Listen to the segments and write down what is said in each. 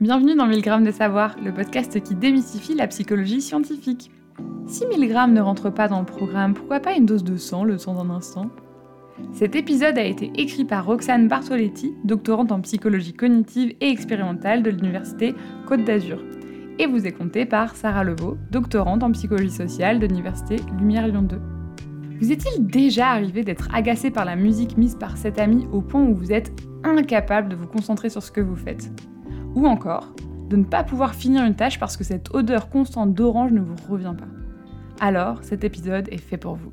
Bienvenue dans 1000 grammes de savoir, le podcast qui démystifie la psychologie scientifique. Si 1000 grammes ne rentre pas dans le programme, pourquoi pas une dose de sang le temps d'un instant? Cet épisode a été écrit par Roxane Bartoletti, doctorante en psychologie cognitive et expérimentale de l'Université Côte d'Azur, et vous est compté par Sarah Levaux, doctorante en psychologie sociale de l'Université Lumière Lyon 2. Vous est-il déjà arrivé d'être agacé par la musique mise par cet ami au point où vous êtes incapable de vous concentrer sur ce que vous faites? Ou encore, de ne pas pouvoir finir une tâche parce que cette odeur constante d'orange ne vous revient pas. Alors, cet épisode est fait pour vous.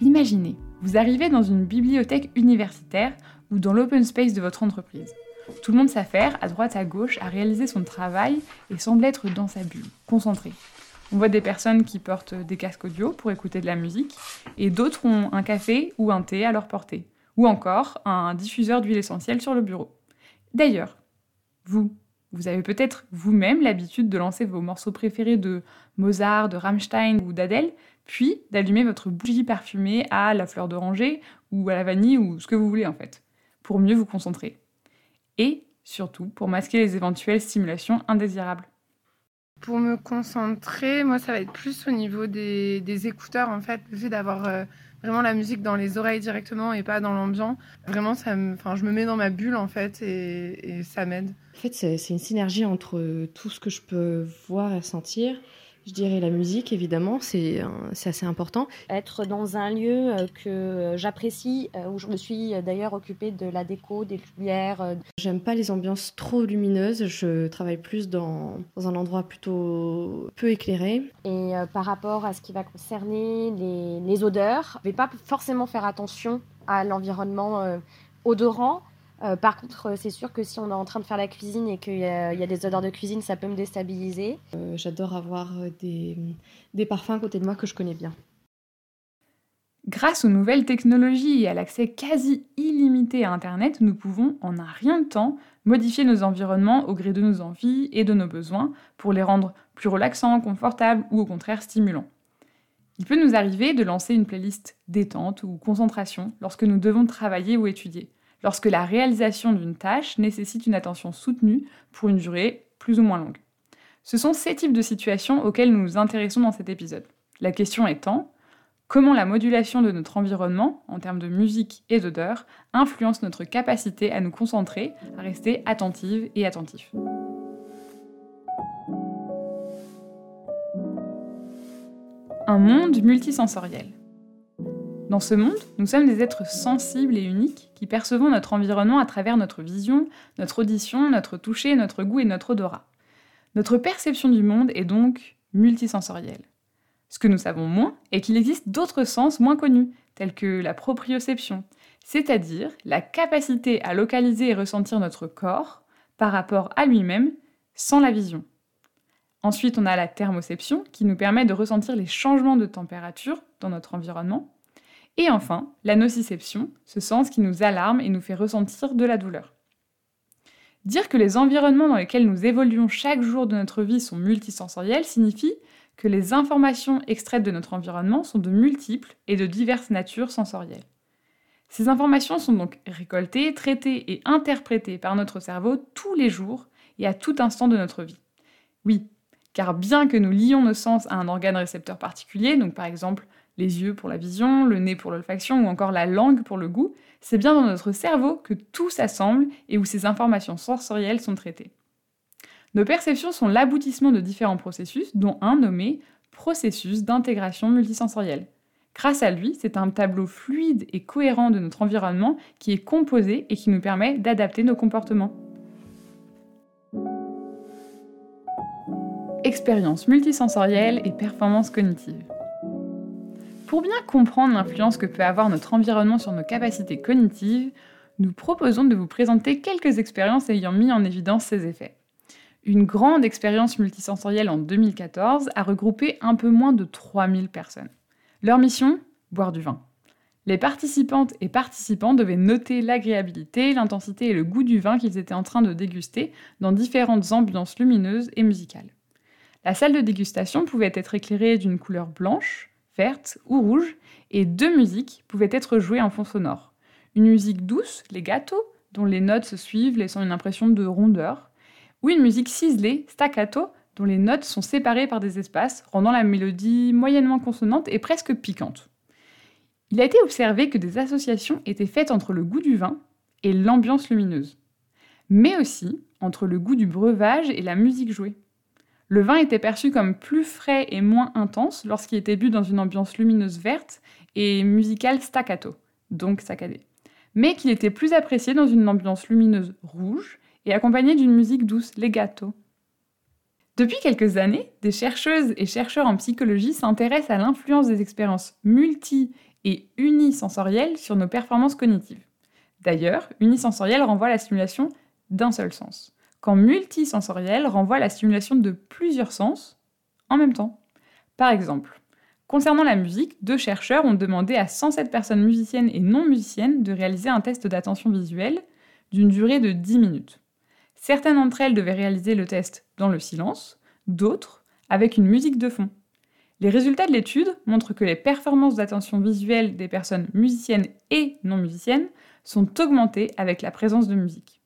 Imaginez, vous arrivez dans une bibliothèque universitaire ou dans l'open space de votre entreprise. Tout le monde s'affaire à droite à gauche à réaliser son travail et semble être dans sa bulle, concentré. On voit des personnes qui portent des casques audio pour écouter de la musique et d'autres ont un café ou un thé à leur portée, ou encore un diffuseur d'huile essentielle sur le bureau. D'ailleurs, vous, vous avez peut-être vous-même l'habitude de lancer vos morceaux préférés de Mozart, de Rammstein ou d'Adèle, puis d'allumer votre bougie parfumée à la fleur d'oranger ou à la vanille ou ce que vous voulez en fait, pour mieux vous concentrer. Et surtout pour masquer les éventuelles stimulations indésirables. Pour me concentrer, moi ça va être plus au niveau des, écouteurs en fait, le d'avoir euh, vraiment la musique dans les oreilles directement et pas dans l'ambiance. Vraiment, ça me, enfin, je me mets dans ma bulle en fait et, et ça m'aide. En fait, c'est une synergie entre tout ce que je peux voir et sentir je dirais la musique, évidemment, c'est assez important. Être dans un lieu euh, que j'apprécie, euh, où je me suis euh, d'ailleurs occupée de la déco, des lumières. J'aime pas les ambiances trop lumineuses, je travaille plus dans, dans un endroit plutôt peu éclairé. Et par rapport à ce qui va concerner les, les odeurs, je vais pas forcément faire attention à l'environnement odorant, euh, par contre, euh, c'est sûr que si on est en train de faire la cuisine et qu'il y, a des odeurs de cuisine, ça peut me déstabiliser. Euh, j'adore avoir des, des parfums à côté de moi que je connais bien. Grâce aux nouvelles technologies et à l'accès quasi illimité à Internet, nous pouvons, en un rien de temps, modifier nos environnements au gré de nos envies et de nos besoins pour les rendre plus relaxants, confortables ou au contraire stimulants. Il peut nous arriver de lancer une playlist détente ou concentration lorsque nous devons travailler ou étudier lorsque la réalisation d'une tâche nécessite une attention soutenue pour une durée plus ou moins longue. Ce sont ces types de situations auxquelles nous nous intéressons dans cet épisode. La question étant, comment la modulation de notre environnement, en termes de musique et d'odeur, influence notre capacité à nous concentrer, à rester attentive et attentif. Un monde multisensoriel. Dans ce monde, nous sommes des êtres sensibles et uniques qui percevons notre environnement à travers notre vision, notre audition, notre toucher, notre goût et notre odorat. Notre perception du monde est donc multisensorielle. Ce que nous savons moins est qu'il existe d'autres sens moins connus, tels que la proprioception, c'est-à-dire la capacité à localiser et ressentir notre corps par rapport à lui-même sans la vision. Ensuite, on a la thermoception qui nous permet de ressentir les changements de température dans notre environnement. Et enfin, la nociception, ce sens qui nous alarme et nous fait ressentir de la douleur. Dire que les environnements dans lesquels nous évoluons chaque jour de notre vie sont multisensoriels signifie que les informations extraites de notre environnement sont de multiples et de diverses natures sensorielles. Ces informations sont donc récoltées, traitées et interprétées par notre cerveau tous les jours et à tout instant de notre vie. Oui, car bien que nous lions nos sens à un organe récepteur particulier, donc par exemple les yeux pour la vision, le nez pour l'olfaction ou encore la langue pour le goût, c'est bien dans notre cerveau que tout s'assemble et où ces informations sensorielles sont traitées. Nos perceptions sont l'aboutissement de différents processus, dont un nommé processus d'intégration multisensorielle. Grâce à lui, c'est un tableau fluide et cohérent de notre environnement qui est composé et qui nous permet d'adapter nos comportements. Expérience multisensorielle et performance cognitive. Pour bien comprendre l'influence que peut avoir notre environnement sur nos capacités cognitives, nous proposons de vous présenter quelques expériences ayant mis en évidence ces effets. Une grande expérience multisensorielle en 2014 a regroupé un peu moins de 3000 personnes. Leur mission? Boire du vin. Les participantes et participants devaient noter l'agréabilité, l'intensité et le goût du vin qu'ils étaient en train de déguster dans différentes ambiances lumineuses et musicales. La salle de dégustation pouvait être éclairée d'une couleur blanche, verte ou rouge, et deux musiques pouvaient être jouées en fond sonore. Une musique douce, les gâteaux, dont les notes se suivent laissant une impression de rondeur, ou une musique ciselée, staccato, dont les notes sont séparées par des espaces, rendant la mélodie moyennement consonante et presque piquante. Il a été observé que des associations étaient faites entre le goût du vin et l'ambiance lumineuse, mais aussi entre le goût du breuvage et la musique jouée. Le vin était perçu comme plus frais et moins intense lorsqu'il était bu dans une ambiance lumineuse verte et musicale staccato, donc saccadée, mais qu'il était plus apprécié dans une ambiance lumineuse rouge et accompagné d'une musique douce legato. Depuis quelques années, des chercheuses et chercheurs en psychologie s'intéressent à l'influence des expériences multi- et unisensorielles sur nos performances cognitives. D'ailleurs, unisensoriel renvoie à la stimulation d'un seul sens, quand multisensoriel renvoie à la stimulation de plusieurs sens en même temps. Par exemple, concernant la musique, deux chercheurs ont demandé à 107 personnes musiciennes et non musiciennes de réaliser un test d'attention visuelle d'une durée de 10 minutes. Certaines d'entre elles devaient réaliser le test dans le silence, d'autres avec une musique de fond. Les résultats de l'étude montrent que les performances d'attention visuelle des personnes musiciennes et non musiciennes sont augmentées avec la présence de musique.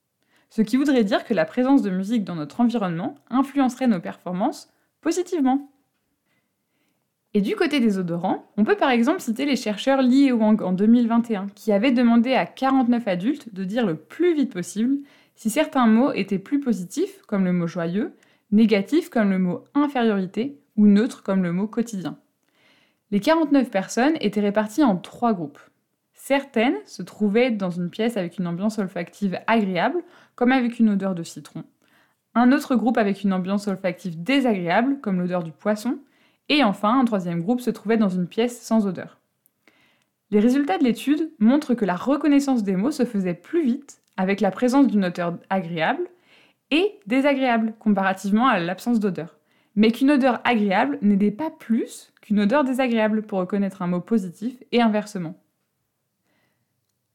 Ce qui voudrait dire que la présence de musique dans notre environnement influencerait nos performances positivement. Et du côté des odorants, on peut par exemple citer les chercheurs Li et Wang en 2021, qui avaient demandé à 49 adultes de dire le plus vite possible si certains mots étaient plus positifs, comme le mot joyeux, négatifs, comme le mot infériorité, ou neutres, comme le mot quotidien. Les 49 personnes étaient réparties en trois groupes. Certaines se trouvaient dans une pièce avec une ambiance olfactive agréable, comme avec une odeur de citron. Un autre groupe avec une ambiance olfactive désagréable, comme l'odeur du poisson. Et enfin, un troisième groupe se trouvait dans une pièce sans odeur. Les résultats de l'étude montrent que la reconnaissance des mots se faisait plus vite avec la présence d'une odeur agréable et désagréable comparativement à l'absence d'odeur. Mais qu'une odeur agréable n'aidait pas plus qu'une odeur désagréable pour reconnaître un mot positif et inversement.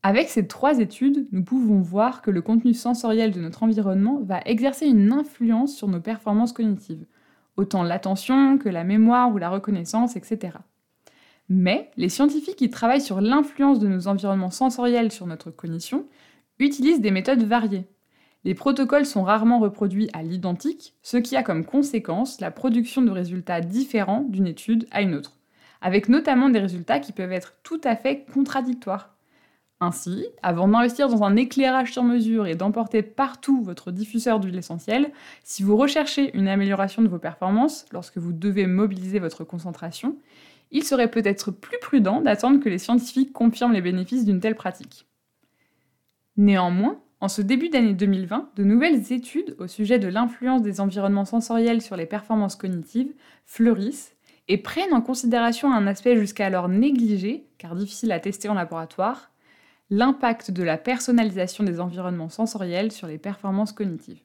Avec ces trois études, nous pouvons voir que le contenu sensoriel de notre environnement va exercer une influence sur nos performances cognitives, autant l'attention que la mémoire ou la reconnaissance, etc. Mais les scientifiques qui travaillent sur l'influence de nos environnements sensoriels sur notre cognition utilisent des méthodes variées. Les protocoles sont rarement reproduits à l'identique, ce qui a comme conséquence la production de résultats différents d'une étude à une autre, avec notamment des résultats qui peuvent être tout à fait contradictoires. Ainsi, avant d'investir dans un éclairage sur mesure et d'emporter partout votre diffuseur d'huile essentielle, si vous recherchez une amélioration de vos performances lorsque vous devez mobiliser votre concentration, il serait peut-être plus prudent d'attendre que les scientifiques confirment les bénéfices d'une telle pratique. Néanmoins, en ce début d'année 2020, de nouvelles études au sujet de l'influence des environnements sensoriels sur les performances cognitives fleurissent et prennent en considération un aspect jusqu'alors négligé, car difficile à tester en laboratoire, l'impact de la personnalisation des environnements sensoriels sur les performances cognitives.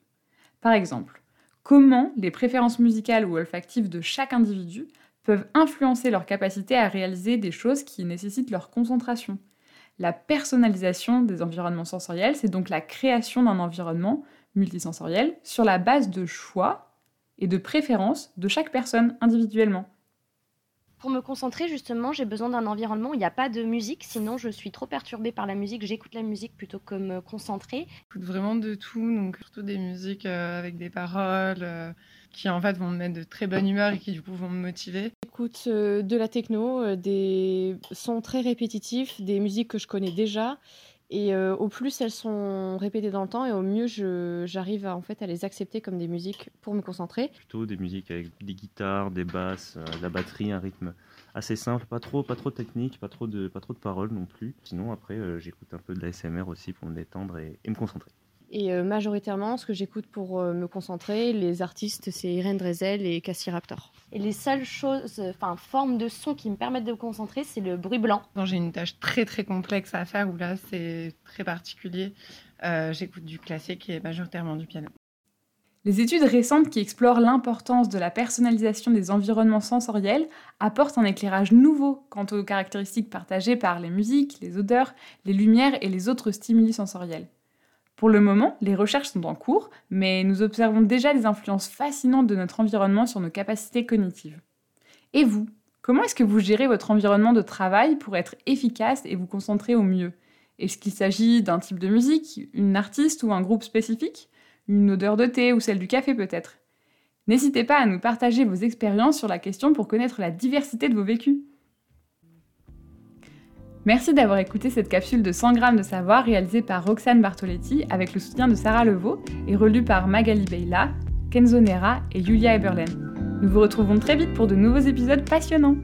Par exemple, comment les préférences musicales ou olfactives de chaque individu peuvent influencer leur capacité à réaliser des choses qui nécessitent leur concentration, la personnalisation des environnements sensoriels, c'est donc la création d'un environnement multisensoriel sur la base de choix et de préférences de chaque personne individuellement. Pour me concentrer, justement, j'ai besoin d'un environnement où il n'y a pas de musique, sinon je suis trop perturbée par la musique. J'écoute la musique plutôt que me concentrer. J'écoute vraiment de tout, donc surtout des musiques euh, avec des paroles euh, qui en fait vont me mettre de très bonne humeur et qui du coup vont me motiver. J'écoute euh, de la techno, des sons très répétitifs, des musiques que je connais déjà. Et au plus elles sont répétées dans le temps, et au mieux j'arrive en fait à les accepter comme des musiques pour me concentrer. Plutôt des musiques avec des guitares, des basses, de la batterie, un rythme assez simple, pas trop, pas trop technique, pas trop de, pas trop de paroles non plus. Sinon après j'écoute un peu de la SMR aussi pour me détendre et me concentrer. Et euh, majoritairement, ce que j'écoute pour euh, me concentrer, les artistes, c'est Irene Drezel et Cassie Raptor. Et les seules choses, enfin formes de son qui me permettent de me concentrer, c'est le bruit blanc. Quand j'ai une tâche très très complexe à faire, où là c'est très particulier, euh, j'écoute du classique et majoritairement du piano. Les études récentes qui explorent l'importance de la personnalisation des environnements sensoriels apportent un éclairage nouveau quant aux caractéristiques partagées par les musiques, les odeurs, les lumières et les autres stimuli sensoriels. Pour le moment, les recherches sont en cours, mais nous observons déjà des influences fascinantes de notre environnement sur nos capacités cognitives. Et vous Comment est-ce que vous gérez votre environnement de travail pour être efficace et vous concentrer au mieux? Est-ce qu'il s'agit d'un type de musique, une artiste ou un groupe spécifique? Une odeur de thé ou celle du café peut-être? N'hésitez pas à nous partager vos expériences sur la question pour connaître la diversité de vos vécus. Merci d'avoir écouté cette capsule de 100 grammes de savoir réalisée par Roxane Bartoletti avec le soutien de Sarah Levaux et relue par Magali Beyla, Kenzo Nera et Julia Eberlen. Nous vous retrouvons très vite pour de nouveaux épisodes passionnants.